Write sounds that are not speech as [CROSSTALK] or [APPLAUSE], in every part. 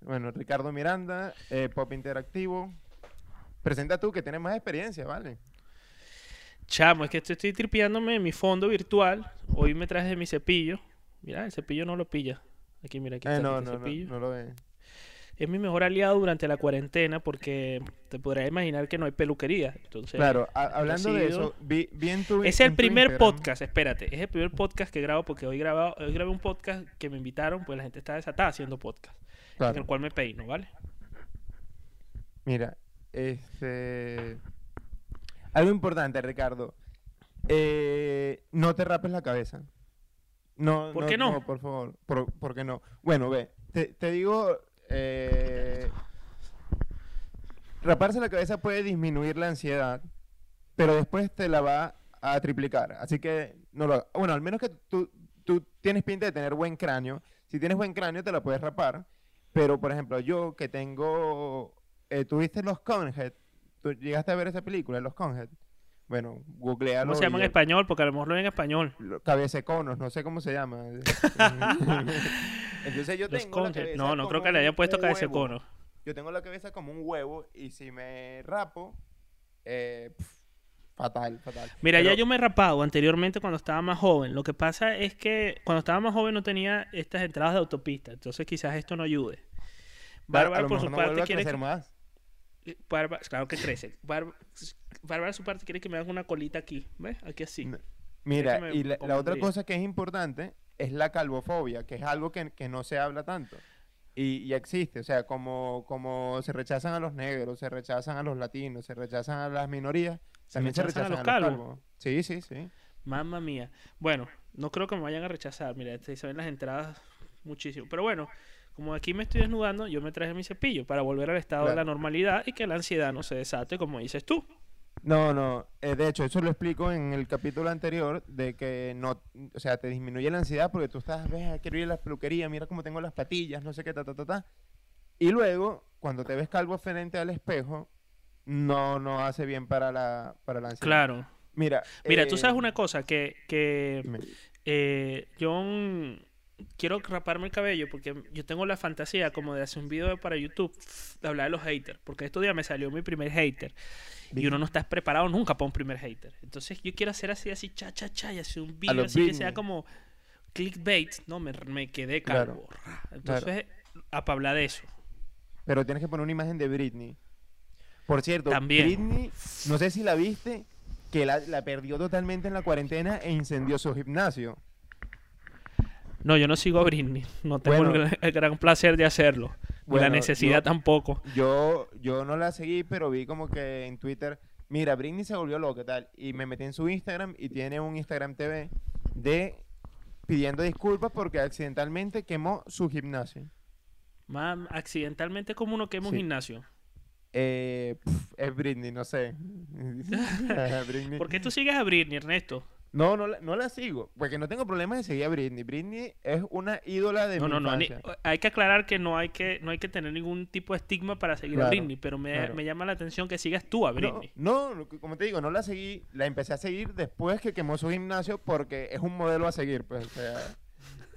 Bueno, Ricardo Miranda, eh, Pop Interactivo. Presenta tú que tienes más experiencia, ¿vale? Chamo, es que estoy, estoy tripeándome en mi fondo virtual. Hoy me traje mi cepillo. Mira, el cepillo no lo pilla. Aquí, mira, aquí Eh, está no, el no, cepillo. no lo ve. Es mi mejor aliado durante la cuarentena porque te podrás imaginar que no hay peluquería. Entonces, Claro, a- hablando de eso, vi, vi en tu Es el tu primer Instagram- podcast, espérate, es el primer podcast que grabo porque hoy, grabado, hoy grabé un podcast que me invitaron, pues la gente está desatada haciendo podcast, en Claro. el cual me peino, ¿vale? Mira, este. Algo importante, Ricardo. Eh, no te rapes la cabeza. No, ¿Por qué no? por favor. Por, ¿por qué no? Bueno, ve, te, te digo. eh, raparse la cabeza puede disminuir la ansiedad, pero después te la va a triplicar. Así que no lo. Bueno, al menos que tú, tú tienes pinta de tener buen cráneo. Si tienes buen cráneo, te la puedes rapar. Pero, por ejemplo, yo que tengo. Eh, ¿Tuviste los Conhead? ¿Tú llegaste a ver esa película, los Conhead? Bueno, googlealo. ¿Cómo se llama en español? Porque a lo mejor lo ven en español. Cabececonos, no sé cómo se llama. [LAUGHS] [LAUGHS] Entonces yo Los tengo la cabeza No, no creo que le hayan puesto cono. Yo tengo la cabeza como un huevo y si me rapo, eh, fatal, fatal. Mira, Pero- ya yo me he rapado anteriormente cuando estaba más joven. Lo que pasa es que cuando estaba más joven no tenía estas entradas de autopista. Entonces quizás esto no ayude. Bárbara por su no parte quiere crecer que... más. Bárbara- claro que crece. Bárbara, Bárbara, su parte quiere que me haga una colita aquí. ¿Ves? Aquí así. No. Mira, me y la, la otra cosa que es importante es la calvofobia, que es algo que, que no se habla tanto. Y, y existe, o sea, como, como se rechazan a los negros, se rechazan a los latinos, se rechazan a las minorías, también se rechazan rechazan, a a los calvos. Sí, sí, sí. Mamma mía. Bueno, no creo que me vayan a rechazar. Mira, se ven las entradas muchísimo. Pero bueno, como aquí me estoy desnudando, yo me traje mi cepillo para volver al estado de la normalidad y que la ansiedad no se desate, como dices tú. No, no, eh, de hecho, eso lo explico en el capítulo anterior, de que no, o sea, te disminuye la ansiedad porque tú estás, ves, quiero ir a la peluquería, mira cómo tengo las patillas, no sé qué, ta, ta, ta, ta. Y luego, cuando te ves calvo frente al espejo, no, no hace bien para la, para la ansiedad. Claro. Mira, Mira, tú eh, sabes una cosa, que, que eh, mm, quiero raparme el cabello porque yo tengo la fantasía como de hacer un video para YouTube de hablar de los haters. Porque estos días me salió mi primer hater. Y uno no está preparado nunca para un primer hater. Entonces yo quiero hacer así, así, cha, cha, cha, y hacer un video así que sea como clickbait. No, me, me quedé Claro, calvo. Entonces, a para hablar de eso. Pero tienes que poner una imagen de Britney. Por cierto, También. Britney, no sé si la viste, que la, la perdió totalmente en la cuarentena e incendió su gimnasio. No, yo no sigo a Britney. No tengo Bueno. el, el gran placer de hacerlo. Ni la Bueno, necesidad yo- tampoco. Yo, yo no la seguí, pero vi como que en Twitter, mira, Britney se volvió loca tal. Y me metí en su Instagram y tiene un Instagram TV de pidiendo disculpas porque accidentalmente quemó su gimnasio. Mam, accidentalmente como uno quema un gimnasio. Eh, es Britney, no sé. [LAUGHS] [LAUGHS] Britney. ¿Por qué tú sigues a Britney, Ernesto? No, no la, no la sigo, porque no tengo problemas de seguir a Britney. Britney es una ídola de No, mi no, no. ni- hay que aclarar que no hay que, no hay que tener ningún tipo de estigma para seguir a Britney, pero me, claro. me llama la atención que sigas tú a Britney. no, como te digo, no la seguí, la empecé a seguir después que quemó su gimnasio porque es un modelo a seguir, pues, o sea,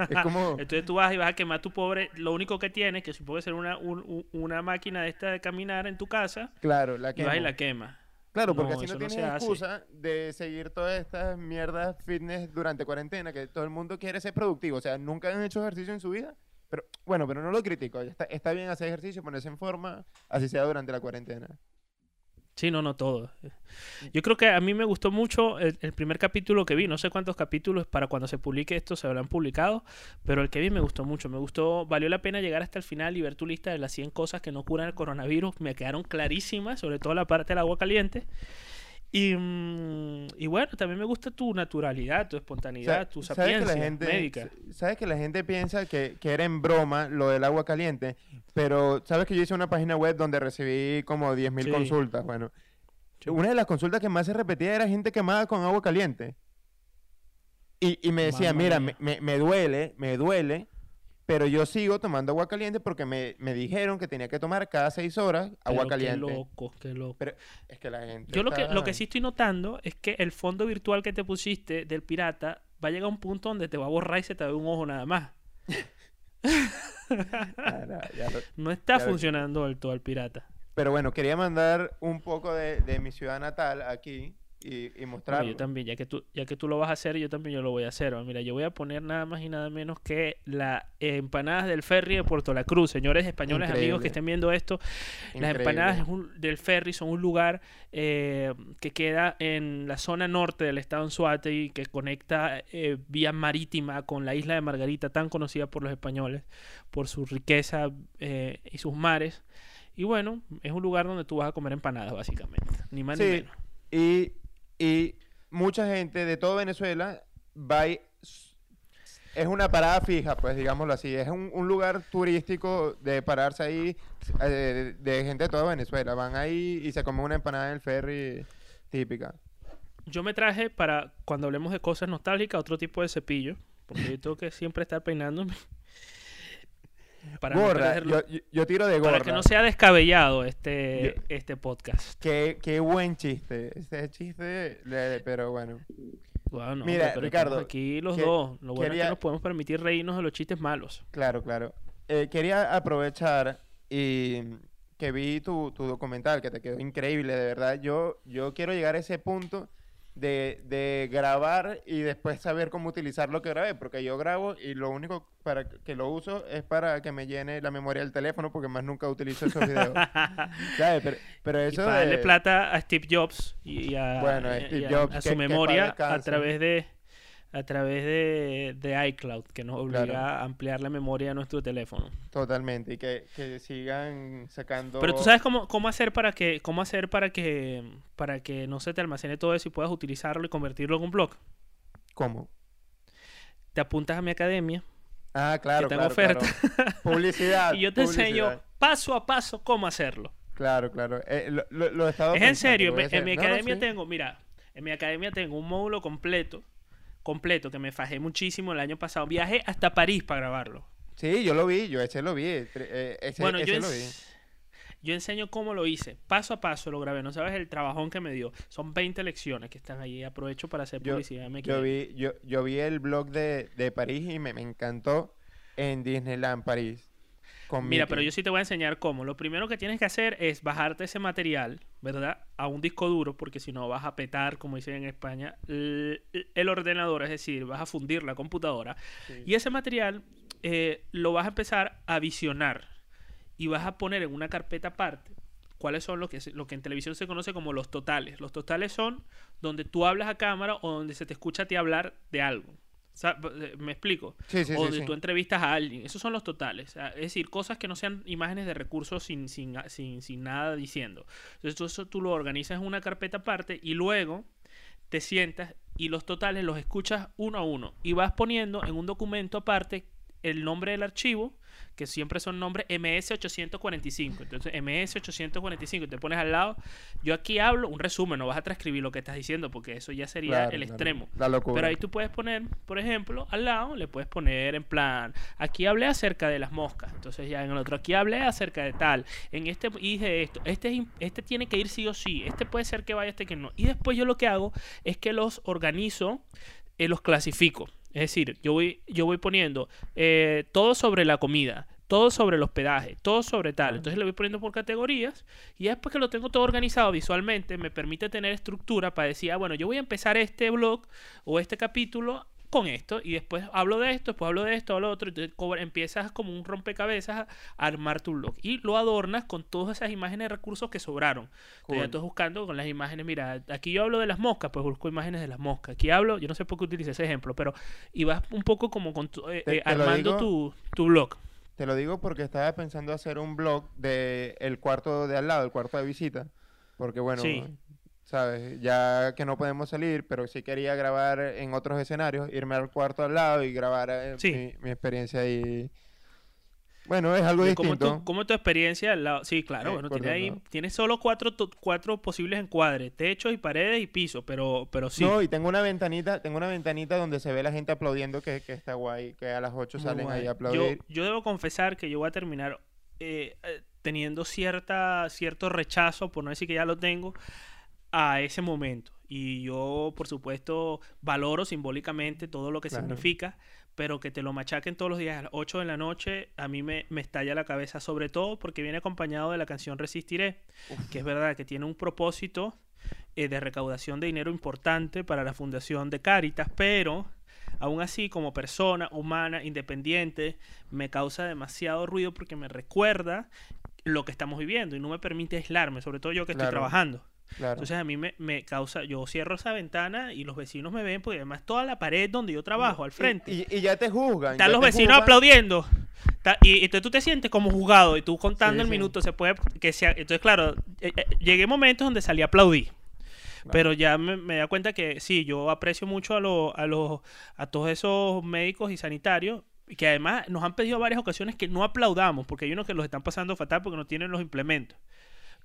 es [LAUGHS] como, Entonces tú vas y vas a quemar a tu pobre. Lo único que tienes, que supongo que ser una, un- un- una máquina de esta de caminar en tu casa, claro, la y vas y la quemas. Claro, porque No, así no no tienes hace. excusa de seguir todas estas mierdas fitness durante cuarentena, que todo el mundo quiere ser productivo, o sea, nunca han hecho ejercicio en su vida, pero bueno, pero no lo critico, está, está bien hacer ejercicio, ponerse en forma, así sea durante la cuarentena. Sí, no, no todo. Yo creo que a mí me gustó mucho el, primer capítulo que vi. No sé cuántos capítulos para cuando se publique esto se habrán publicado, pero el que vi me gustó mucho. Me gustó, valió la pena llegar hasta el final y ver tu lista de las 100 cosas que no curan el coronavirus. Me quedaron clarísimas, sobre todo la parte del agua caliente. Y, mm, y bueno, también me gusta tu naturalidad, tu espontaneidad, tu ¿sabes que sapiencia la gente, médica. Sabes que la gente piensa que, que era en broma lo del agua caliente, pero sabes que yo hice una página web donde recibí como 10.000 Sí. consultas. Bueno, Sí. una de las consultas que más se repetía era gente quemada con agua caliente. Y, y me decía, mira, me, me- me duele, me duele, pero yo sigo tomando agua caliente porque me, me dijeron que tenía que tomar cada seis horas agua Pero caliente. Qué loco, qué loco. Pero es que la gente. Yo lo que, lo que sí estoy notando es que el fondo virtual que te pusiste del pirata va a llegar a un punto donde te va a borrar y se te ve un ojo nada más. [LAUGHS] Ah, no, ya lo- [LAUGHS] No está funcionando del todo el pirata. Pero bueno, quería mandar un poco de, de mi ciudad natal aquí y, y mostrarlo. yo también, ya que tú, ya que tú lo vas a hacer, yo también yo lo voy a hacer. Mira, yo voy a poner nada más y nada menos que las empanadas del ferry de Puerto La Cruz. Señores españoles, amigos que estén viendo esto, las empanadas del ferry son un lugar eh, que queda en la zona norte del estado Anzoátegui, que conecta eh, vía marítima con la isla de Margarita, tan conocida por los españoles, por su riqueza eh, y sus mares. Y bueno, es un lugar donde tú vas a comer empanadas, básicamente. Ni más ni menos. y, y mucha gente de todo Venezuela va y es una parada fija, pues digámoslo así. Es un, lugar turístico de pararse ahí eh, de, de gente de toda Venezuela. Van ahí y se comen una empanada en el ferry típica. Yo me traje para cuando hablemos de cosas nostálgicas otro tipo de cepillo, porque yo tengo que siempre estar peinándome. Para, no gorra, perderlo- yo, yo- tiro de gorra. para que no sea descabellado este, Yo- este podcast. Qué, qué buen chiste. Ese chiste, pero bueno. Bueno, no, Mira, pero Ricardo, aquí los que- dos. Lo bueno es quería- que nos podemos permitir reírnos de los chistes malos. Claro, claro. Eh, quería aprovechar y que vi tu, tu documental, que te quedó increíble, de verdad. Yo, yo quiero llegar a ese punto de, de grabar y después saber cómo utilizar lo que grabé, porque yo grabo y lo único para que lo uso es para que me llene la memoria del teléfono, porque más nunca utilizo esos videos. [LAUGHS] ¿Sabes? Pero, pero y eso para darle plata a Steve Jobs y a, Bueno, a su que memoria a través de a través de, de iCloud, que nos obliga Claro. a ampliar la memoria de nuestro teléfono. Totalmente, y que, que sigan sacando... Pero tú sabes cómo, cómo hacer para que cómo hacer para que para que no se te almacene todo eso y puedas utilizarlo y convertirlo en un blog. ¿Cómo? Te apuntas a mi academia Ah, claro, tengo claro, oferta. claro. Publicidad. [LAUGHS] y yo te enseño paso a paso cómo hacerlo. Claro, claro. Eh, lo, lo- lo he estado Es en serio, en mi No, no, academia sí. tengo, mira, en mi academia tengo un módulo completo, completo, que me fajé muchísimo el año pasado. Viajé hasta París para grabarlo. Sí, yo lo vi, yo ese lo vi. eh, ese, bueno, yo, lo vi. yo enseño cómo lo hice. Paso a paso lo grabé. No sabes el trabajón que me dio. Son 20 lecciones que están ahí. Aprovecho para hacer Yo, publicidad. mi yo vi, yo, yo vi el blog de, de París y me, me encantó en Disneyland París. Con Mira, Mickey. pero yo sí te voy a enseñar cómo. Lo primero que tienes que hacer es bajarte ese material, ¿verdad? A un disco duro, porque si no vas a petar, como dicen en España, el, el ordenador, es decir, vas a fundir la computadora. Sí. Y ese material eh, lo vas a empezar a visionar y vas a poner en una carpeta aparte cuáles son lo que, lo que en televisión se conoce como los totales. Los totales son donde tú hablas a cámara o donde se te escucha a ti hablar de algo. Sa- eh, ¿Me explico? Sí, sí, o sí, sí. tú entrevistas a alguien. Esos son los totales. Sea, es decir, cosas que no sean imágenes de recursos sin, sin, sin, sin nada diciendo. Entonces, tú, eso tú lo organizas en una carpeta aparte y luego te sientas y los totales los escuchas uno a uno. Y vas poniendo en un documento aparte el nombre del archivo, que siempre son nombres MS845. Entonces, MS845, te pones al lado. Yo aquí hablo un resumen, no vas a transcribir lo que estás diciendo, porque eso ya sería Claro, el claro. extremo. La locura. Pero ahí tú puedes poner, por ejemplo, al lado, le puedes poner en plan, aquí hablé acerca de las moscas, entonces ya en el otro, aquí hablé acerca de tal, en este dije esto, este, este tiene que ir sí o sí, este puede ser que vaya, este que no. Y después yo lo que hago es que los organizo, eh, los clasifico. Es decir, yo voy, yo voy poniendo eh, todo sobre la comida, todo sobre el hospedaje, todo sobre tal. Entonces lo voy poniendo por categorías y después que lo tengo todo organizado visualmente, me permite tener estructura para decir, ah, bueno, yo voy a empezar este blog o este capítulo con esto y después hablo de esto, después hablo de esto, hablo de otro, entonces empiezas como un rompecabezas a armar tu blog y lo adornas con todas esas imágenes de recursos que sobraron. Entonces Cool. estás buscando con las imágenes, mira, aquí yo hablo de las moscas, pues busco imágenes de las moscas. Aquí hablo, yo no sé por qué utilicé ese ejemplo, pero y vas un poco como con tu- eh, Te- eh, te armando digo- tu, tu blog. Te lo digo porque estaba pensando hacer un blog de el cuarto de al lado, el cuarto de visita. Porque bueno, Sí. Sabes, ya que no podemos salir, pero sí quería grabar en otros escenarios, irme al cuarto al lado y grabar eh, Sí. mi, mi experiencia ahí. Bueno, es algo De ¿Cómo distinto. tu, cómo tu experiencia al lado? Sí, claro, bueno, tiene el ahí, lado. tiene solo cuatro, cuatro posibles encuadres, techos y paredes y piso, pero, pero sí. No, y tengo una ventanita, tengo una ventanita donde se ve la gente aplaudiendo que, que está guay, que a las 8 Muy salen guay. ahí a yo, aplaudir. yo debo confesar que yo voy a terminar eh, eh, teniendo cierta, cierto rechazo, por no decir que ya lo tengo, a ese momento. y yo, por supuesto, valoro simbólicamente todo lo que Claro. significa, pero que te lo machaquen todos los días a las 8 de la noche, a mí me, me estalla la cabeza, sobre todo porque viene acompañado de la canción Resistiré, que es verdad que tiene un propósito eh, de recaudación de dinero importante para la fundación de Caritas, pero aún así como persona humana, independiente, me causa demasiado ruido porque me recuerda lo que estamos viviendo y no me permite aislarme, sobre todo yo que estoy trabajando. Claro. Entonces a mí me, me causa, yo cierro esa ventana y los vecinos me ven, porque además toda la pared donde yo trabajo, al frente, Y, y- y ya te juzgan. están los vecinos juzgan. aplaudiendo. Y, entonces tú te sientes como juzgado y tú contando Sí, el sí. minuto se puede que sea entonces claro eh, eh, llegué momentos donde salí a aplaudir pero ya me, me da cuenta que sí yo aprecio mucho a los a los a todos esos médicos y sanitarios que además nos han pedido varias ocasiones que no aplaudamos porque hay unos que los están pasando fatal porque no tienen los implementos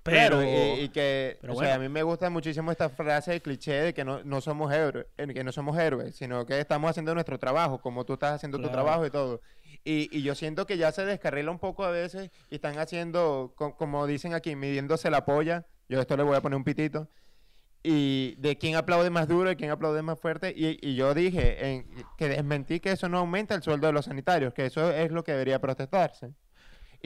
pero Claro, y, y que, pero o sea, a mí me gusta muchísimo esta frase de cliché de que no, no somos héroes, eh, que no somos héroes, sino que estamos haciendo nuestro trabajo, como tú estás haciendo tu trabajo y todo. Y, y yo siento que ya se descarrila un poco a veces y están haciendo, co- como dicen aquí, midiéndose la polla. Yo esto le voy a poner un pitito. Y de quién aplaude más duro y quién aplaude más fuerte. Y, y yo dije en- que desmentí que eso no aumenta el sueldo de los sanitarios, que eso es lo que debería protestarse.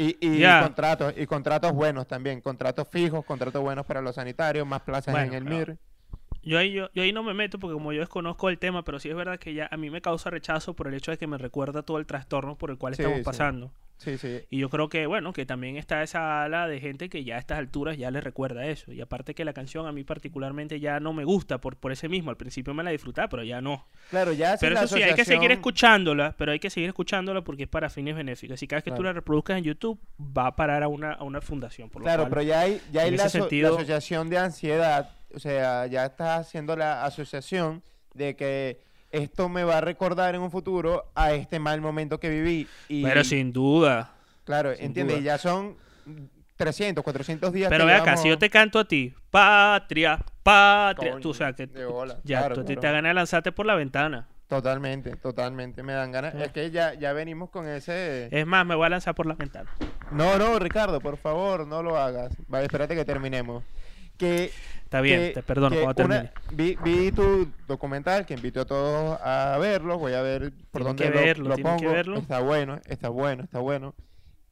Y, y contratos, y contratos buenos también, contratos fijos, contratos buenos para los sanitarios, más plazas Bueno, en el. MIR. Yo ahí, yo, yo ahí no me meto porque como yo desconozco el tema, pero sí es verdad que ya a mí me causa rechazo por el hecho de que me recuerda todo el trastorno por el cual Sí, estamos pasando. Sí, sí. Y yo creo que, bueno, que también está esa ala de gente que ya a estas alturas ya les recuerda eso. Y aparte que la canción a mí particularmente ya no me gusta por, por ese mismo. Al principio me la disfrutaba, pero ya no. Claro, ya Pero la eso sí, hay que seguir asociación- escuchándola, pero hay que seguir escuchándola porque es para fines benéficos. Y cada vez que tú Claro. la reproduzcas en YouTube, va a parar a una, a una fundación. Por lo Claro, cual- pero ya hay, ya hay la, la asociación de ansiedad, o sea, ya está haciendo la asociación de que esto me va a recordar en un futuro a este mal momento que viví. Y, Pero sin duda. Claro, sin duda. ya son 300, 400 días Pero que ve acá, si yo te canto a ti, patria, patria, Coño, tú, o sea, que de bola, ya, claro, tú claro. te da ganas de lanzarte por la ventana. Totalmente, totalmente, me dan ganas. Es que ya, ya venimos con ese... Es más, me voy a lanzar por la ventana. No, no, Ricardo, por favor, no lo hagas. Vale, espérate que terminemos. Que Está bien, que- te perdono que cuando una- vi, vi tu documental que invito a todos a verlo. Voy a ver por dónde que lo, verlo, lo que pongo. verlo. Está bueno, está bueno, está bueno.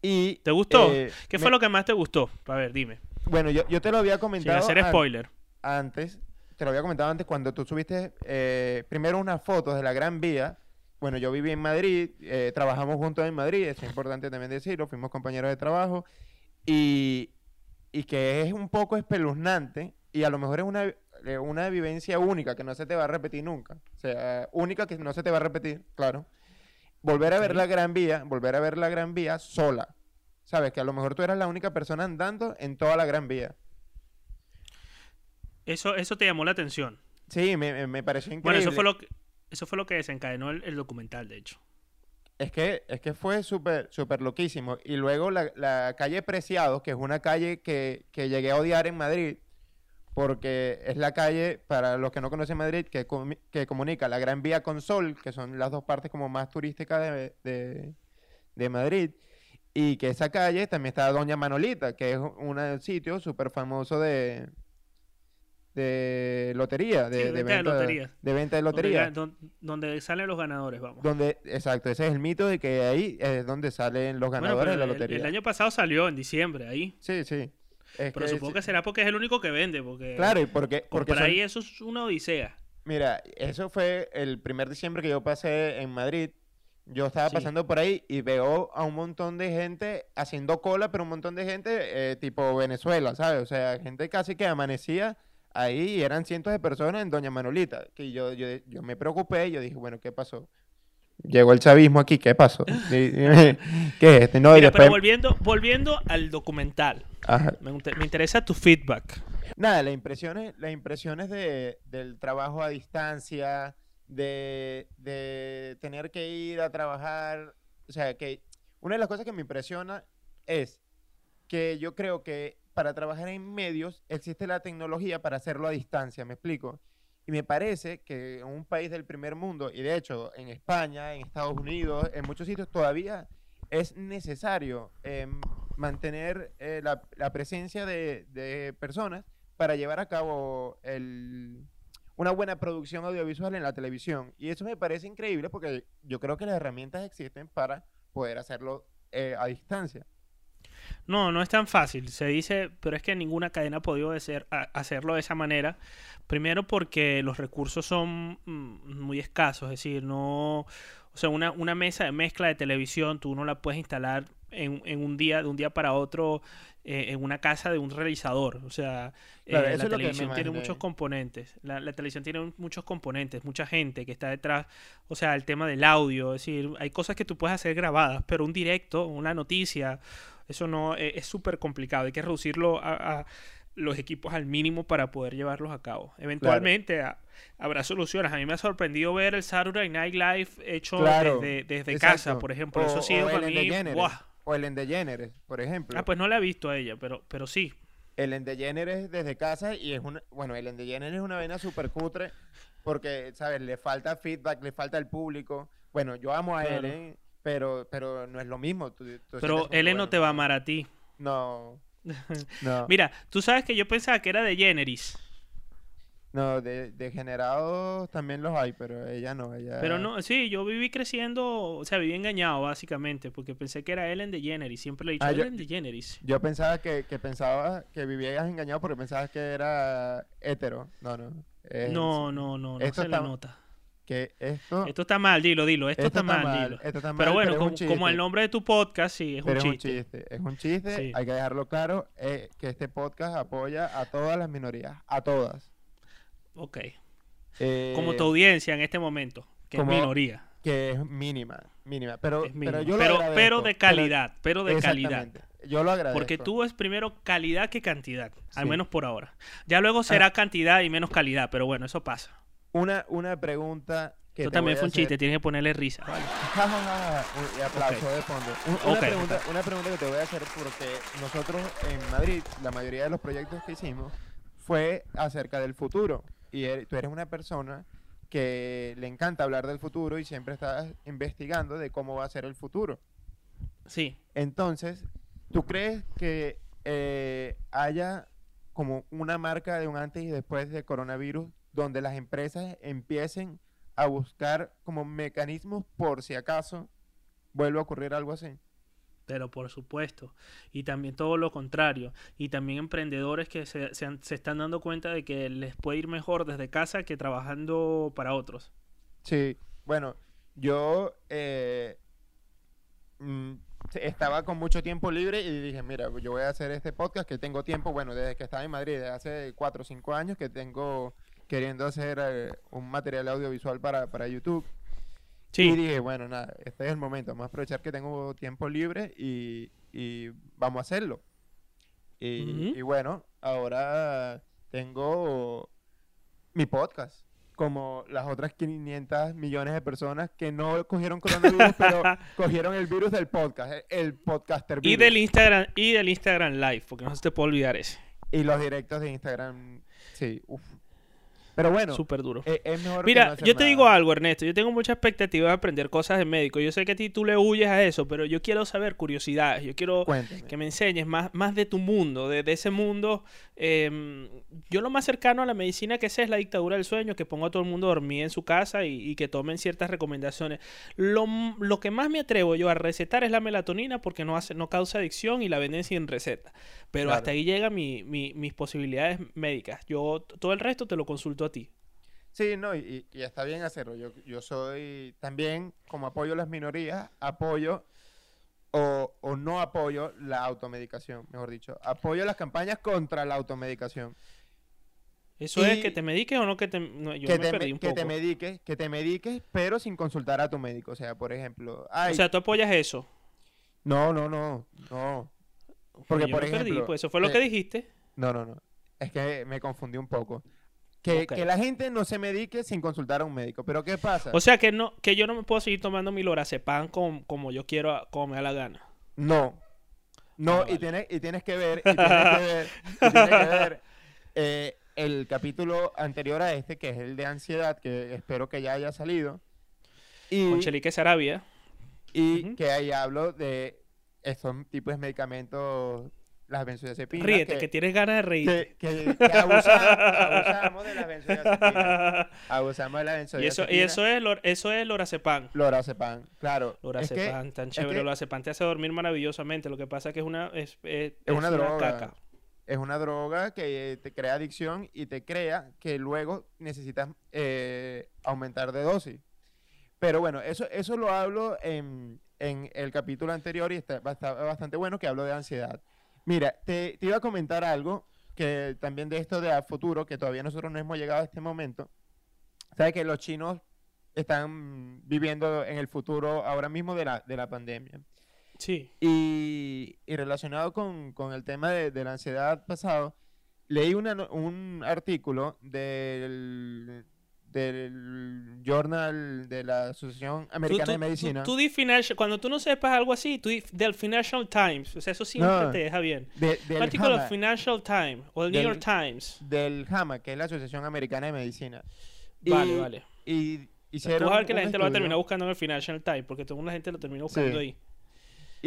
Y, ¿Te gustó? eh, ¿Qué me- fue lo que más te gustó? A ver, dime. Bueno, yo, yo te lo había Sin comentado hacer an- spoiler. antes. Te lo había comentado antes cuando tú subiste eh, primero unas fotos de la Gran Vía. Bueno, yo viví en Madrid, eh, trabajamos juntos en Madrid, es importante también decirlo, fuimos compañeros de trabajo. Y, y que es un poco espeluznante y a lo mejor es una, eh, una vivencia única que no se te va a repetir nunca. O sea, única que no se te va a repetir, claro. Volver a ver la Gran Vía, volver a ver la Gran Vía sola. Sabes que a lo mejor tú eras la única persona andando en toda la Gran Vía. Eso, eso te llamó la atención. Sí, me, me- me pareció increíble. Bueno, eso fue lo que, eso fue lo que desencadenó el, el documental, de hecho. Es que, es que fue súper súper loquísimo. Y luego la, la calle Preciados, que es una calle que, que llegué a odiar en Madrid, porque es la calle, para los que no conocen Madrid, que, que comunica la Gran Vía con Sol, que son las dos partes como más turísticas de, de- de Madrid. Y que esa calle también está Doña Manolita, que es un sitio súper famoso de, de lotería, de, Sí, de venta de venta loterías. de venta de Donde, lotería. ga- don- donde salen los ganadores, vamos. Donde, exacto, ese es el mito de que ahí es donde salen los ganadores de la lotería. El, año pasado salió en diciembre ahí. Sí, sí. Es Pero supongo que será porque es el único que vende, porque Claro, y porque, porque son- ahí eso es una odisea. mira, eso fue el primer diciembre que yo pasé en Madrid. Yo estaba Sí. pasando por ahí y veo a un montón de gente haciendo cola, pero un montón de gente eh, tipo Venezuela, ¿sabes? O sea, gente casi que amanecía ahí eran cientos de personas en Doña Manolita. Que yo, yo, yo me preocupé y yo dije, bueno, ¿qué pasó? Llegó el chavismo aquí, ¿qué pasó? [LAUGHS] [LAUGHS] ¿Qué es este? No, pero volviendo, volviendo al documental, Ajá. me, me interesa tu feedback. Nada, las impresiones, las impresiones de, del trabajo a distancia, de, de tener que ir a trabajar. O sea, que una de las cosas que me impresiona es que yo creo que para trabajar en medios existe la tecnología para hacerlo a distancia, ¿me explico? Y me parece que en un país del primer mundo, y de hecho en España, en Estados Unidos, en muchos sitios todavía es necesario em, mantener eh, la, presencia de, personas para llevar a cabo una buena producción audiovisual en la televisión. Y eso me parece increíble porque yo creo que las herramientas existen para poder hacerlo eh, a distancia. No, no es tan fácil. Se dice, pero es que ninguna cadena ha podido hacer, hacerlo de esa manera. Primero porque los recursos son mm, muy escasos, es decir, no, o sea, una, una mesa de mezcla de televisión tú no la puedes instalar en, en un día, de un día para otro, eh, en una casa de un realizador. O sea, eh, la televisión tiene muchos componentes. La, la, televisión tiene muchos componentes, mucha gente que está detrás. O sea, el tema del audio, es decir, hay cosas que tú puedes hacer grabadas, pero un directo, una noticia eso no e, es súper complicado. Hay que reducirlo a, los equipos al mínimo para poder llevarlos a cabo. Eventualmente habrá soluciones. A mí me ha sorprendido ver el Saturday Night Live hecho desde, casa, por ejemplo. Eso sí o para mí. O DeGeneres, por ejemplo. Ah, pues no la he visto a ella, pero, pero sí. El DeGeneres desde casa y es una. Bueno, el DeGeneres es una vena súper cutre porque, ¿sabes? Le falta feedback, le falta el público. Bueno, yo amo a él, ¿eh? Pero, pero no es lo mismo. pero él no te va a amar a ti. No. [LAUGHS] no. Mira, tú sabes que yo pensaba que era de Generis. No, de degenerados también los hay, pero ella no, ella... Pero no, sí, yo viví creciendo, o sea, viví engañado básicamente, porque pensé que era Ellen DeGeneres, siempre le he dicho ah, Ellen DeGeneres. Yo pensaba que, que pensaba que vivías engañado porque pensabas que era hetero, no, no. no, no, no, no se le nota que esto... Esto está mal, dilo, dilo. Esto, está, mal, dilo. Esto está mal, pero bueno, como, el nombre de tu podcast, sí, es un chiste. Es un chiste, es un chiste. Hay que dejarlo claro eh, que este podcast apoya a todas las minorías, a todas. Ok. Eh, como tu audiencia en este momento, que es minoría. Que es mínima, mínima. Pero, pero yo lo pero, de calidad, pero, de calidad. Yo lo agradezco. Porque tú es primero calidad que cantidad, al menos por ahora. Ya luego será ah. cantidad y menos calidad, pero bueno, eso pasa. Una, una pregunta que Eso también fue un chiste, tienes que ponerle risa. [LAUGHS] y aplauso de fondo. Una, pregunta, una pregunta que te voy a hacer porque nosotros en Madrid, la mayoría de los proyectos que hicimos fue acerca del futuro. Y er, tú eres una persona que le encanta hablar del futuro y siempre estás investigando de cómo va a ser el futuro. Sí. Entonces, ¿tú crees que eh, haya como una marca de un antes y después del coronavirus donde las empresas empiecen a buscar como mecanismos por si acaso vuelve a ocurrir algo así. Pero por supuesto. Y también todo lo contrario. Y también emprendedores que se, se, están dando cuenta de que les puede ir mejor desde casa que trabajando para otros. Sí, bueno, yo eh, mm, estaba con mucho tiempo libre y dije, mira, yo voy a hacer este podcast que tengo tiempo, bueno, desde que estaba en Madrid, desde hace cuatro o cinco años que tengo queriendo hacer eh, un material audiovisual para, para YouTube. Sí. Y dije, bueno, nada, este es el momento, vamos a aprovechar que tengo tiempo libre y, y vamos a hacerlo. Y, y, bueno, ahora tengo mi podcast, como las otras 500 millones de personas que no cogieron coronavirus, [LAUGHS] pero cogieron el virus del podcast, el podcaster virus. Y del Instagram, y del Instagram Live, porque no se te puede olvidar ese. Y los directos de Instagram, sí, uff. Pero bueno, súper duro. E-, es, mejor Mira, yo te digo algo, Ernesto. Yo tengo mucha expectativa de aprender cosas de médico. Yo sé que a ti tú le huyes a eso, pero yo quiero saber curiosidades. Yo quiero que me enseñes más, más de tu mundo, de, ese mundo. Em, yo lo más cercano a la medicina que sé es la dictadura del sueño, que pongo a todo el mundo a dormir en su casa y, que tomen ciertas recomendaciones. Lo, lo, que más me atrevo yo a recetar es la melatonina porque no, hace, no causa adicción y la venden sin receta. Pero hasta ahí llegan mi, mis posibilidades médicas. Yo todo el resto te lo consulto a ti. Sí, no, y, está bien hacerlo. Yo, yo soy también, como apoyo a las minorías, apoyo o, o, no apoyo la automedicación, mejor dicho. Apoyo las campañas contra la automedicación. ¿Eso es que te mediques o no que te.? yo que, me perdí un que te mediques, que te mediques, pero sin consultar a tu médico. O sea, por ejemplo. o sea, ¿tú apoyas eso? No, no, no. No. Porque, por ejemplo. pues eso fue lo que dijiste. No, no, no. Es que me confundí un poco. Que, que, la gente no se medique sin consultar a un médico. Pero ¿qué pasa? O sea, que no que yo no me puedo seguir tomando mi lorazepam como, como yo quiero, como me da la gana. No. No, ah, y, tienes, y tienes que ver, y tienes que ver, y tienes que ver [LAUGHS] eh, el capítulo anterior a este, que es el de ansiedad, que espero que ya haya salido. Y, Con Chelique Sarabia. Y que ahí hablo de estos tipos de medicamentos las benzodiazepinas. Ríete, que, tienes ganas de reír. que, que- que abusamos, [LAUGHS] abusamos de las benzodiazepinas. Abusamos de las y eso, benzodiazepinas. y eso es, lor- eso es lorazepam. Lorazepam, claro. Lorazepam, es tan chévere. Lorazepam te hace dormir maravillosamente. Lo que pasa es que es una, es, es- Es una droga. caca. es una droga que te crea adicción y te crea que luego necesitas eh, aumentar de dosis. Pero bueno, eso, eso lo hablo en, en el capítulo anterior y está, está bastante bueno que hablo de ansiedad. Mira, te, te iba a comentar algo que también de esto de a futuro, que todavía nosotros no hemos llegado a este momento. Sabes que los chinos están viviendo en el futuro ahora mismo de la, de la pandemia. Sí. Y, y relacionado con, con el tema de, de la ansiedad pasado, leí una un artículo del, del journal de la Asociación Americana tú- de Medicina. Tú, tú di Financial- cuando tú no sepas algo así, tú del Financial Times. O sea, eso siempre No. te deja bien. de- del, artículo del Financial Times o el New Del- York Times. del JAMA, que es la Asociación Americana de Medicina. Vale, Y- vale. Y Tú hicieron vas a ver que la gente lo va a terminar buscando en el Financial Times, porque toda la gente lo termina buscando Sí. ahí.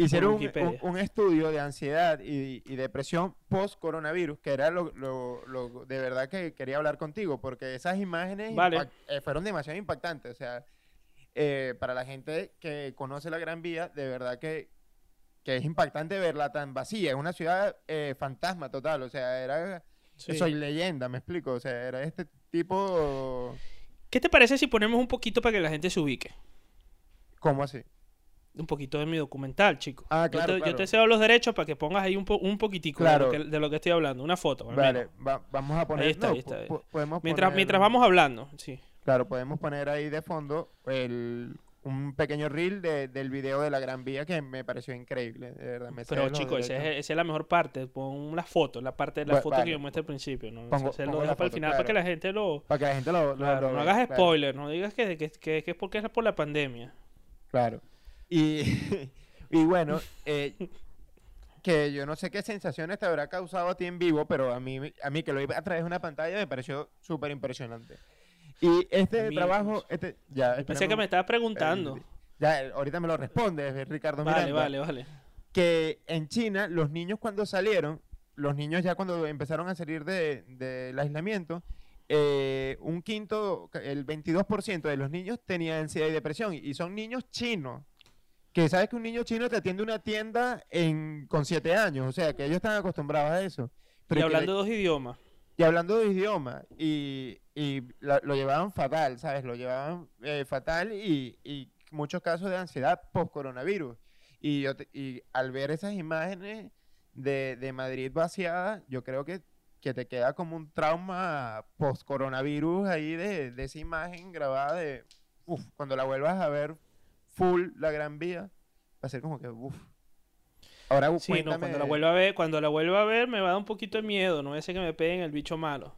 Hicieron un, Wikipedia. un- un estudio de ansiedad y, y depresión post-coronavirus, que era lo, lo- lo- de verdad que quería hablar contigo, porque esas imágenes Vale. eh, fueron demasiado impactantes. O sea, eh, para la gente que conoce la Gran Vía, de verdad que, que es impactante verla tan vacía. Es una ciudad eh, fantasma total. O sea, era... Sí. Soy leyenda, me explico. O sea, era este tipo... ¿Qué te parece si ponemos un poquito para que la gente se ubique? ¿Cómo así? Un poquito de mi documental, chico. Ah, Yo claro, te- yo, claro. te, cedo los derechos para que pongas ahí un, po- un poquitico Claro. de, lo que, de lo que estoy hablando. Una foto. al Vale, va- vamos a poner... está, no, ahí está. po- po- podemos Mientras, poner- mientras vamos hablando, sí. Claro, podemos poner ahí de fondo el, un pequeño reel de- del video de la Gran Vía que me pareció increíble, de verdad. me Pero chicos, esa es, esa es la mejor parte. Pon la foto, la parte de la Va- foto que yo muestre al principio. ¿no? Pongo- Se lo pongo dejo la para el final para que claro. la gente lo... Para que la gente lo, lo- Claro, lo no hagas claro, spoiler, no digas que, que, que- que es porque es por la pandemia. Claro. Y, [LAUGHS] y bueno, eh, que yo no sé qué sensaciones te habrá causado a ti en vivo, pero a mí, a mí que lo vi a través de una pantalla me pareció súper impresionante. Y este trabajo, este, ya, Pensé que me estabas preguntando. eh, ya, ahorita me lo respondes, eh, Ricardo Vale, Miranda. vale, vale. que en China los niños cuando salieron, los niños ya cuando empezaron a salir de- del aislamiento, eh, un quinto, el 22% de los niños tenían ansiedad y depresión y son niños chinos. Que sabes que un niño chino te atiende una tienda en, con 7 años, o sea que ellos están acostumbrados a eso. Y Pero le- hablando dos idiomas. y hablando de idioma, y, y la- lo llevaban fatal, ¿sabes? Lo llevaban eh, fatal y, y muchos casos de ansiedad post-coronavirus. Y, yo te- y al ver esas imágenes de, de Madrid vaciada, yo creo que, que te queda como un trauma post-coronavirus ahí de, de esa imagen grabada de, uff, cuando la vuelvas a ver full la Gran Vía, va a ser como que, uff. Ahora Sí, no, cuando la vuelva a ver, cuando la vuelva a ver me va a dar un poquito de miedo, no ese que me peguen el bicho malo.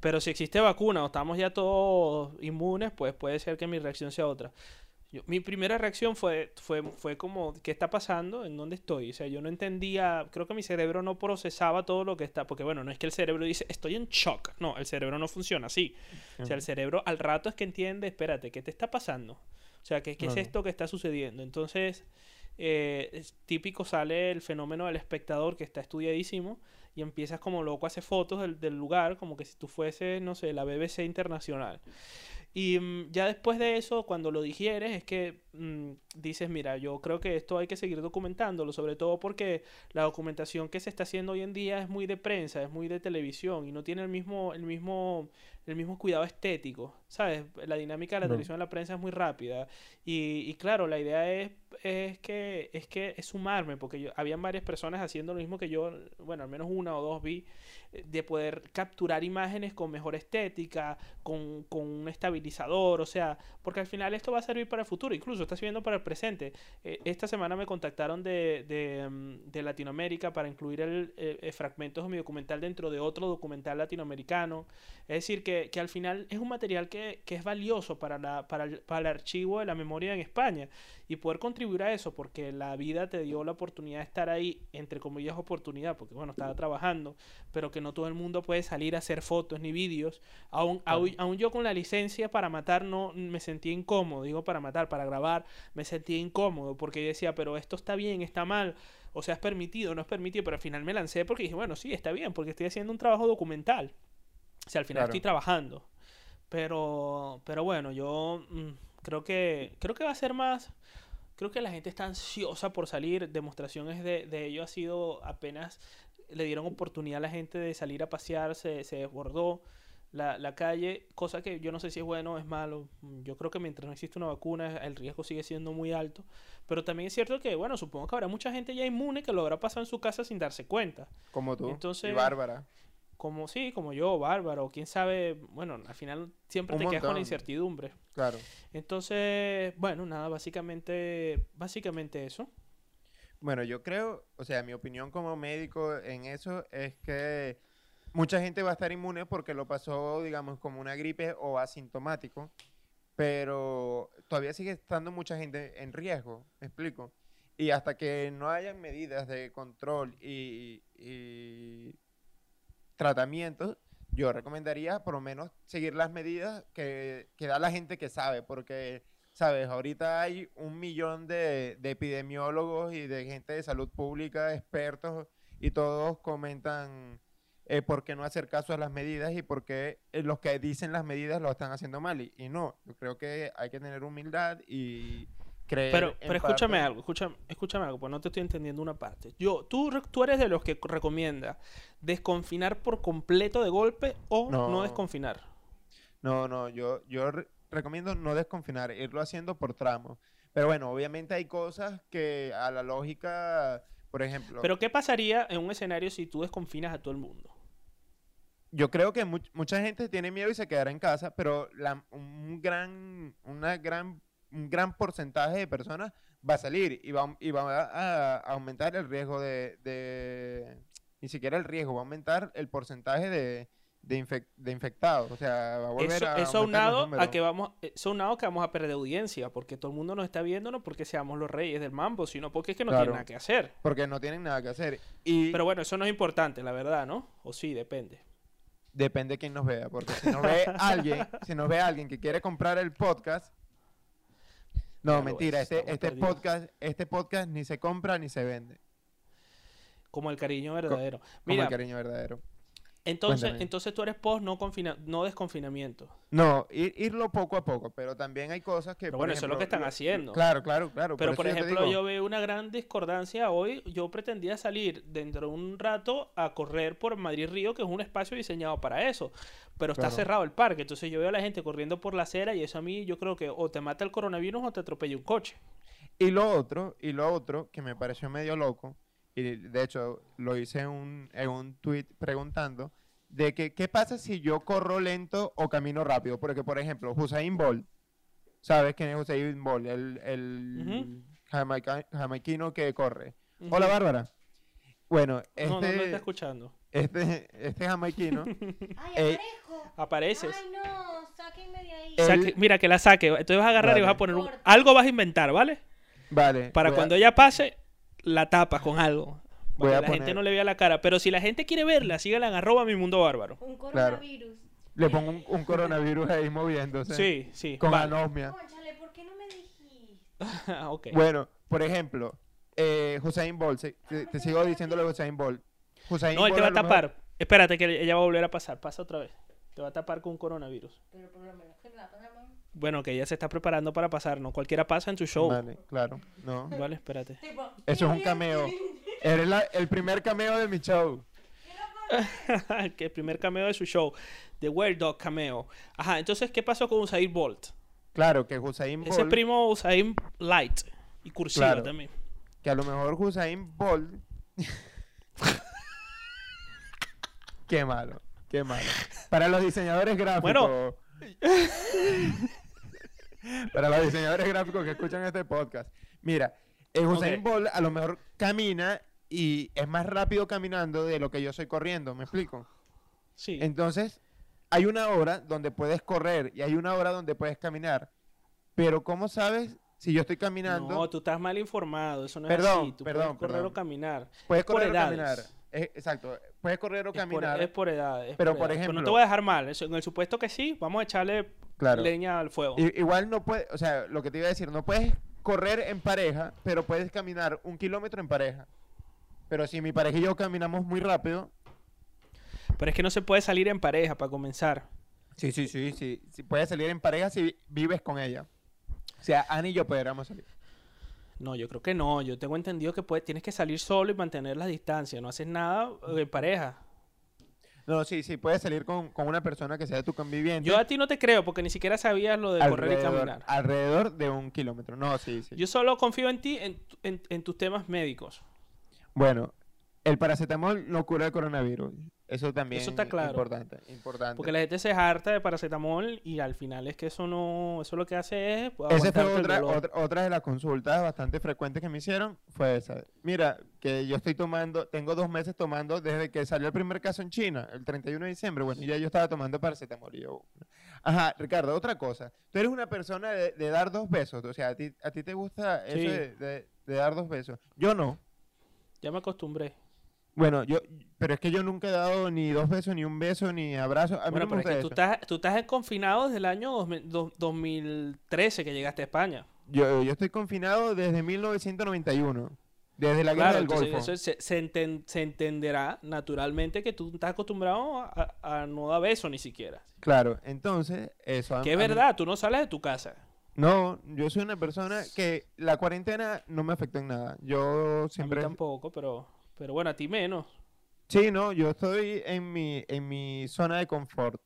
Pero si existe vacuna o estamos ya todos inmunes, pues puede ser que mi reacción sea otra. Yo- mi primera reacción fue, fue, fue como, ¿qué está pasando? ¿En dónde estoy? O sea, yo no entendía, creo que mi cerebro no procesaba todo lo que está, porque bueno, no es que el cerebro dice, estoy en shock. No, el cerebro no funciona así. O sea, el cerebro al rato es que entiende, espérate, ¿qué te está pasando? O sea, ¿qué, qué es esto que está sucediendo? Entonces, eh, es típico sale el fenómeno del espectador que está estudiadísimo y empiezas como loco a hacer fotos del, del lugar, como que si tú fueses, no sé, la BBC internacional. Y mm, ya después de eso, cuando lo digieres, es que mm, dices, mira, yo creo que esto hay que seguir documentándolo, sobre todo porque la documentación que se está haciendo hoy en día es muy de prensa, es muy de televisión y no tiene el mismo, el mismo, el mismo cuidado estético, ¿sabes? La dinámica de la No. televisión de la prensa es muy rápida. Y, y claro, la idea es, es que es que es sumarme, porque yo, habían varias personas haciendo lo mismo que yo, bueno, al menos una o dos vi, eh, de poder capturar imágenes con mejor estética, con, con un estabilizador, o sea, porque al final esto va a servir para el futuro, incluso está sirviendo para el presente. Eh, esta semana me contactaron de, de, mm, de Latinoamérica para incluir el, eh, eh, fragmentos de mi documental dentro de otro documental latinoamericano. Es decir, que, que al final es un material que, que es valioso para, la, para, el, para el archivo de la memoria en España y poder contribuir a eso, porque la vida te dio la oportunidad de estar ahí, entre comillas oportunidad, porque bueno, estaba trabajando, pero que no todo el mundo puede salir a hacer fotos ni vídeos. Aún, aún, aún yo con la licencia para matar no me sentía incómodo, digo para matar, para grabar, me sentía incómodo, porque decía, pero esto está bien, está mal. O sea, es permitido, no es permitido, pero al final me lancé porque dije, bueno, sí, está bien, porque estoy haciendo un trabajo documental. O sea, al final Claro. estoy trabajando. Pero, pero bueno, yo mm, creo que creo que va a ser más. Creo que la gente está ansiosa por salir. Demostraciones de, de ello ha sido apenas le dieron oportunidad a la gente de salir a pasear, se, se desbordó la, la calle, cosa que yo no sé si es bueno o es malo. Yo creo que mientras no existe una vacuna, el riesgo sigue siendo muy alto. Pero también es cierto que, bueno, supongo que habrá mucha gente ya inmune que lo habrá pasado en su casa sin darse cuenta. Como tú. Entonces- y Bárbara. Como sí, como yo, bárbaro, quién sabe, bueno, al final siempre Un te quedas con la incertidumbre. Claro. Entonces, bueno, nada, básicamente, básicamente eso. Bueno, yo creo, o sea, mi opinión como médico en eso es que mucha gente va a estar inmune porque lo pasó, digamos, como una gripe o asintomático, pero todavía sigue estando mucha gente en riesgo, ¿me explico? Y hasta que no hayan medidas de control y, tratamientos, yo recomendaría por lo menos seguir las medidas que, que da la gente que sabe, porque Sabes, ahorita hay un millón de, de epidemiólogos y de gente de salud pública, expertos, y todos comentan eh, por qué no hacer caso a las medidas y por qué eh, los que dicen las medidas lo están haciendo mal. Y, y no, yo creo que hay que tener humildad y creer. Pero, pero escúchame parte- algo, escúchame, escúchame algo, pues no te estoy entendiendo una parte. Yo, tú, tú eres de los que recomienda desconfinar por completo de golpe o no, No. desconfinar. No, no, yo, yo re- recomiendo no desconfinar, irlo haciendo por tramos. Pero bueno, obviamente hay cosas que a la lógica, por ejemplo, Pero ¿qué pasaría en un escenario si tú desconfinas a todo el mundo? Yo creo que much- mucha gente tiene miedo y se quedará en casa, pero la- un gran, una gran, un gran porcentaje de personas va a salir y va, y va a, a aumentar el riesgo de, de- ni siquiera el riesgo, va a aumentar el porcentaje de, de, infec- de infectados. O sea, va a volver Eso, a eso aunado a que vamos, eso aunado que vamos a perder audiencia, porque todo el mundo nos está viendo no porque seamos los reyes del mambo, sino porque es que no Claro. tienen nada que hacer. Porque no tienen nada que hacer. Y Pero bueno, eso no es importante, la verdad, ¿no? O sí, depende. Depende de quién nos vea, porque si nos ve [LAUGHS] alguien, si nos ve alguien que quiere comprar el podcast, no, mentira, este, este perdidos. podcast, este podcast ni se compra ni se vende, Como el cariño verdadero. como Mira, el cariño verdadero. Entonces, cuéntame. entonces tú eres post no confina, no desconfinamiento. No, ir, irlo poco a poco, pero también hay cosas que. Pero bueno, eso es lo que están haciendo. Claro, claro, claro. Pero por yo ejemplo, digo, yo veo una gran discordancia hoy. Yo pretendía salir dentro de un rato a correr por Madrid Río, que es un espacio diseñado para eso. Pero está Claro. cerrado el parque. Entonces yo veo a la gente corriendo por la acera y eso a mí yo creo que o te mata el coronavirus o te atropella un coche. Y lo otro, y lo otro que me pareció medio loco, y de hecho lo hice en un, en un tweet preguntando, de que qué pasa si yo corro lento o camino rápido. Porque, por ejemplo, Hussein Bolt, ¿sabes quién es Hussein Bolt? El, el jamaica- jamaiquino que corre. Hola. Bárbara. Bueno, No, no, no está este, escuchando. este, este jamaiquino, [LAUGHS] Ay, Eh, aparezco. Apareces. Ay, no, sáquenme de ahí. Saque- mira, que la saque. Entonces vas a agarrar y vas a poner un... Algo vas a inventar, ¿vale? vale. Para a- cuando ella pase, la tapas con algo. Voy Para a que la gente no le vea la cara. Pero si la gente quiere verla, síganla en arroba mi mundo bárbaro. Un coronavirus. Le pongo un, un coronavirus ahí moviéndose. Sí, sí. Con vale. anosmia. Cónchale, ¿por qué no me dijiste? Ah, [LAUGHS] ok. Bueno, por ejemplo, eh, Hussein Bolt, te, te sigo diciéndole Hussein Bolt. Hussein No, él te va a lo mejor- tapar. Espérate que ella va a volver a pasar. Pasa otra vez. Te va a tapar con coronavirus. Pero por lo menos que me la. Bueno, que ella se está preparando para pasar. No cualquiera pasa en tu show. Vale, Vale, claro, no. espérate. Tipo, Eso es un [LAUGHS] cameo. Eres la- el primer cameo de mi show. [LAUGHS] que el primer cameo de su show. The Weird Dog cameo. Ajá, entonces, ¿qué pasó con Usain Bolt? Claro, que Hussein Ese Bolt, primo Usain Light. Y cursiva Claro. también. que a lo mejor Hussein Bolt... [LAUGHS] qué malo, qué malo. Para los diseñadores gráficos... Bueno. Para los diseñadores gráficos que escuchan este podcast. Mira, eh, Ok. Bolt a lo mejor camina y es más rápido caminando de lo que yo soy corriendo, ¿me explico? Sí. Entonces, hay una hora donde puedes correr y hay una hora donde puedes caminar. Pero ¿cómo sabes si yo estoy caminando? No, tú estás mal informado. Eso no es Perdón, así. Tú perdón, puedes correr perdón. o caminar. puedes es correr o edades. caminar. Es- exacto, puedes correr o Es por, caminar. es por edad. es Pero, por por edad. no te ejemplo- voy a dejar mal. En el supuesto que sí, vamos a echarle Claro. leña al fuego. I- igual no puedes, o sea, lo que te iba a decir, no puedes correr en pareja, pero puedes caminar un kilómetro en pareja. Pero si mi pareja y yo caminamos muy rápido, Pero es que no se puede salir en pareja para comenzar. sí, sí, sí, sí, sí, puedes salir en pareja si vives con ella. O sea, Ani y yo podríamos salir. No, yo creo que no. Yo tengo entendido que puedes, tienes que salir solo y mantener la distancia. No haces nada eh, en pareja. No, sí, sí, puedes salir con, con una persona que sea tu conviviente. Yo a ti no te creo porque ni siquiera sabías lo de correr y caminar. alrededor de un kilómetro. No, sí, sí. Yo solo confío en ti, en, en- en tus temas médicos. Bueno, el paracetamol no cura el coronavirus. Eso también Eso está claro. importante, importante. Porque la gente se harta de paracetamol y al final es que eso no... Eso lo que hace es... Esa fue otra, otra, otra de las consultas bastante frecuentes que me hicieron, fue esa. Mira, que yo estoy tomando, tengo dos meses tomando desde que salió el primer caso en China, el 31 de diciembre, bueno, ya yo estaba tomando paracetamol y yo... Ajá, Ricardo, otra cosa. Tú eres una persona de, de dar dos besos, o sea, a ti, a ti te gusta eso Sí. de, de- de dar dos besos. Yo no. Ya me acostumbré. Bueno, yo, pero es que yo nunca he dado ni dos besos, ni un beso, ni abrazo. A mí Bueno, no pero es que tú estás, tú estás confinado desde el año 2000 dos- 2013 que llegaste a España. Yo, yo estoy confinado desde 1991, desde la guerra Claro, del Golfo. eso se, se enten- se entenderá naturalmente que tú estás acostumbrado a, a no dar beso ni siquiera. Claro, entonces, eso. Que es a mí- verdad, tú no sales de tu casa. No, yo soy una persona que la cuarentena no me afecta en nada. Yo A mí siempre... tampoco, pero, pero bueno, a ti menos. Sí, no, yo estoy en mi, en mi zona de confort.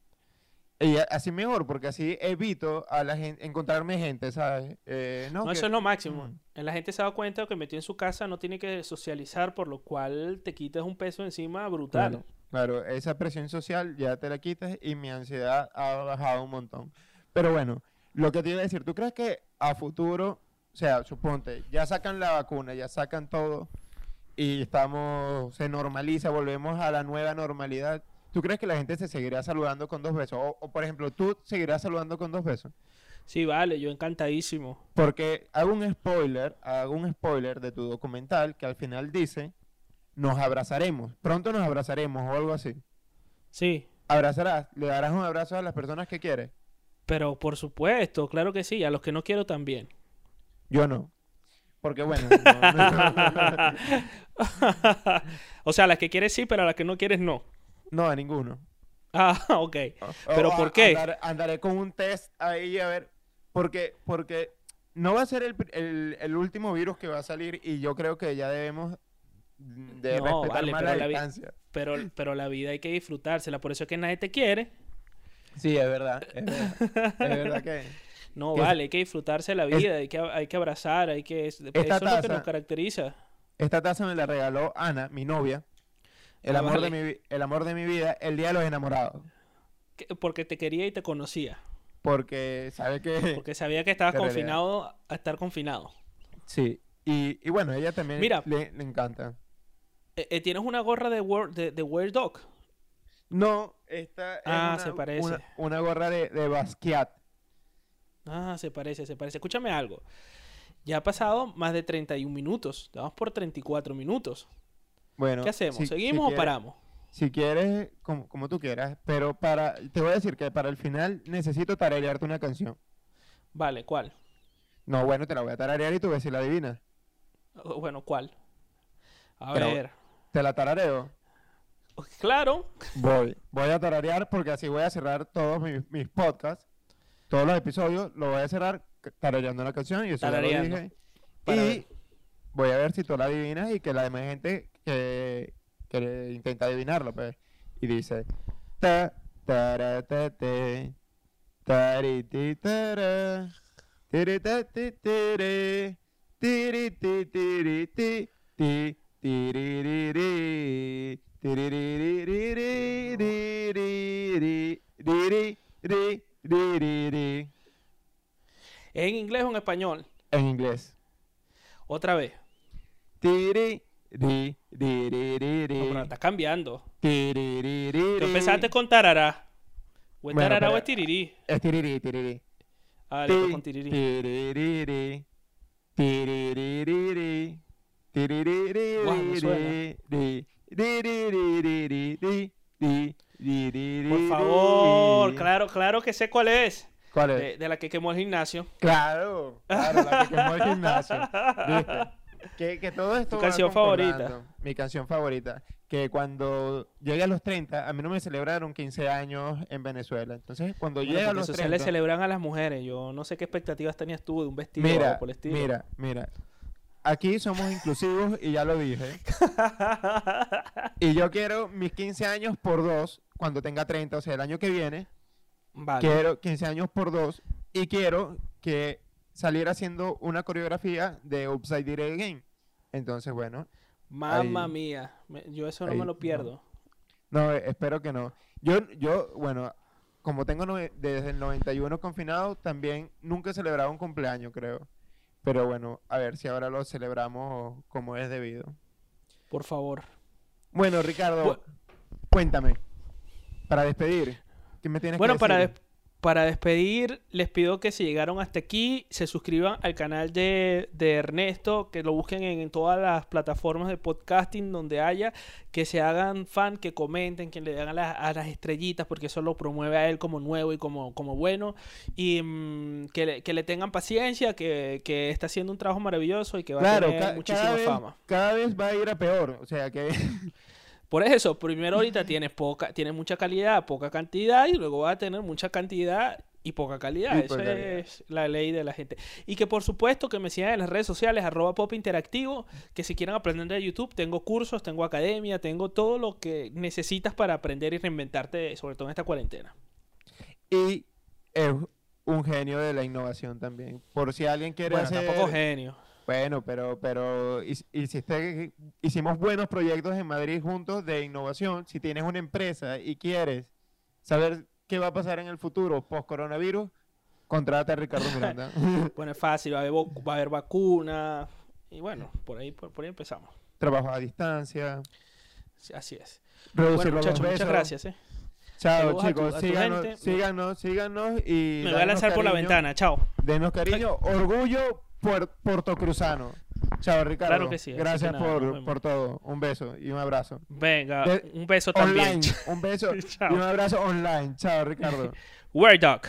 Y así mejor, porque así evito a la gente, encontrarme gente, ¿sabes? Eh, no, No, que- eso es lo máximo. Mm. La gente se ha dado cuenta que metido en su casa no tiene que socializar, por lo cual te quitas un peso encima brutal. Claro, claro, esa presión social ya te la quitas y mi ansiedad ha bajado un montón. Pero bueno, lo que te iba a decir, ¿tú crees que a futuro, o sea, suponte, ya sacan la vacuna, ya sacan todo y estamos, se normaliza, volvemos a la nueva normalidad? ¿Tú crees que la gente se seguirá saludando con dos besos? O, o, por ejemplo, ¿tú seguirás saludando con dos besos? Sí, vale, yo encantadísimo. Porque hago un spoiler, hago un spoiler de tu documental que al final dice, nos abrazaremos, pronto nos abrazaremos o algo así. Sí, abrazarás, le darás un abrazo a las personas que quieres. pero por supuesto, claro que sí, a los que no quiero también. Yo no. Porque bueno, no, no, no, [LAUGHS] o sea, las que quieres sí, pero a las que no quieres no. no, a ninguno. Ah, ok. ¿Pero o por qué? andar- andaré con un test ahí a ver. Porque, porque no va a ser el, el- el último virus que va a salir y yo creo que ya debemos de No, respetar vale, más pero la distancia. Pero, pero la vida hay que disfrutársela, por eso es que nadie te quiere. Sí, es verdad. Es verdad, es verdad que... [LAUGHS] No, Que es- vale, hay que disfrutarse la es- vida, hay que, hay que abrazar, hay que... Eso es Esta lo que nos taza- caracteriza. Esta taza me la regaló Ana, mi novia. El, Ah, amor vale. de mi, el amor de mi vida, el día de los enamorados. Que- Porque te quería y te conocía. Porque sabe que... Porque sabía que estabas [LAUGHS] realidad. confinado a estar confinado. Sí, y, y bueno, ella también Mira. le, le encanta. Eh, eh, ¿Tienes una gorra de, Word, de, de Weird Dog? No, esta es Ah, una, se parece. una, una gorra de, de Basquiat. Ah, se parece, se parece. Escúchame algo. Ya ha pasado más de 31 minutos. Vamos por 34 minutos. Bueno, ¿Qué hacemos? si- ¿Seguimos si o paramos? Si quieres, como, como tú quieras, pero para, te voy a decir que para el final necesito tararearte una canción. Vale, ¿cuál? No, bueno, te la voy a tararear y tú ves si la adivinas. Oh, Bueno, ¿cuál? A Pero- ver. Te la tarareo. Claro. Voy, voy a tararear porque así voy a cerrar todos mis, mis podcasts, todos los episodios, lo voy a cerrar tarareando la canción y eso ya lo dije. Y ver. voy a ver si tú la adivinas y que la demás gente que, que intenta adivinarlo, pues. Y dice ta ta te tari ti tara tiri ta ti tiri tiri ti tiri ti ti tiririri tiririririri riri ri ri ri ¿Es en inglés o en español? en inglés Otra vez. tiri ri ri ri ri No, pero ri está cambiando. tiri ri ri Tú empezaste con tarará. ¿O es Bueno, tarara o es tirirí? Es tiriri, tiriri. Ah, Ti, con tirirí. Guau, me suena. Por favor, claro, claro que sé cuál es. ¿Cuál es? De, de la que quemó el gimnasio. Claro, claro, la que quemó el gimnasio. [LAUGHS] ¿Viste? Que, que todo esto ¿Tu canción favorita? Mi canción favorita. Que cuando llegue a los 30, a mí no me celebraron 15 años en Venezuela. Entonces, cuando Bueno, llegue a los eso se 30... le celebran a las mujeres. Yo no sé qué expectativas tenías tú de un vestido Mira, por el estilo. mira, mira. Aquí somos inclusivos y ya lo dije. [LAUGHS] Y yo quiero mis 15 años por dos cuando tenga 30, o sea, el año que viene. Vale. Quiero 15 años por dos y quiero que saliera haciendo una coreografía de Upside Down Again. Entonces, bueno, Mamma ahí- mía. Yo eso no ahí, me lo pierdo. no, eh, espero que no. Yo, yo, bueno, como tengo desde el 91 confinado, también nunca he celebrado un cumpleaños, creo. Pero bueno, a ver si ahora lo celebramos como es debido. Por favor. Bueno, Ricardo, Bu- cuéntame. Para despedir, ¿qué me tienes Bueno, que decir? des- para despedir, les pido que si llegaron hasta aquí, se suscriban al canal de, de Ernesto, que lo busquen en, en todas las plataformas de podcasting donde haya, que se hagan fan, que comenten, que le hagan las- a las estrellitas, porque eso lo promueve a él como nuevo y como, como bueno, y mm, que, le, que le tengan paciencia, que, que está haciendo un trabajo maravilloso y que va Claro, a tener muchísima vez, fama. cada vez va a ir a peor. O sea que [LAUGHS] Por eso, primero ahorita tienes poca, tienes mucha calidad, poca cantidad, y luego vas a tener mucha cantidad y poca calidad. Esa es la ley de la gente. Y que por supuesto que me sigan en las redes sociales, arroba pop interactivo, que si quieren aprender de YouTube, tengo cursos, tengo academia, tengo todo lo que necesitas para aprender y reinventarte, sobre todo en esta cuarentena. y es un genio de la innovación también. Por si alguien quiere Bueno, hacer... tampoco genio. Bueno, pero, pero hic- hiciste, hicimos buenos proyectos en Madrid juntos de innovación. Si tienes una empresa y quieres saber qué va a pasar en el futuro post coronavirus, contrata a Ricardo Miranda. [LAUGHS] Bueno, es fácil, va a haber, va a haber vacuna. Y bueno, por ahí, por, por ahí empezamos. Trabajo a distancia. Sí, Así es. Reducir Bueno, muchachos, muchas gracias. ¿eh? Chao, Saludos a tu- chicos. a síganos, síganos, síganos y. Me voy a lanzar por la ventana. Chao. Denos cariño. Orgullo por portocruzano. Chao, Ricardo. Claro que sí, así que Gracias nada, por, todo. Un beso y un abrazo. Venga, De- un beso también. Un beso [LAUGHS] y un abrazo online. Chao, Ricardo. [LAUGHS] Word Dog.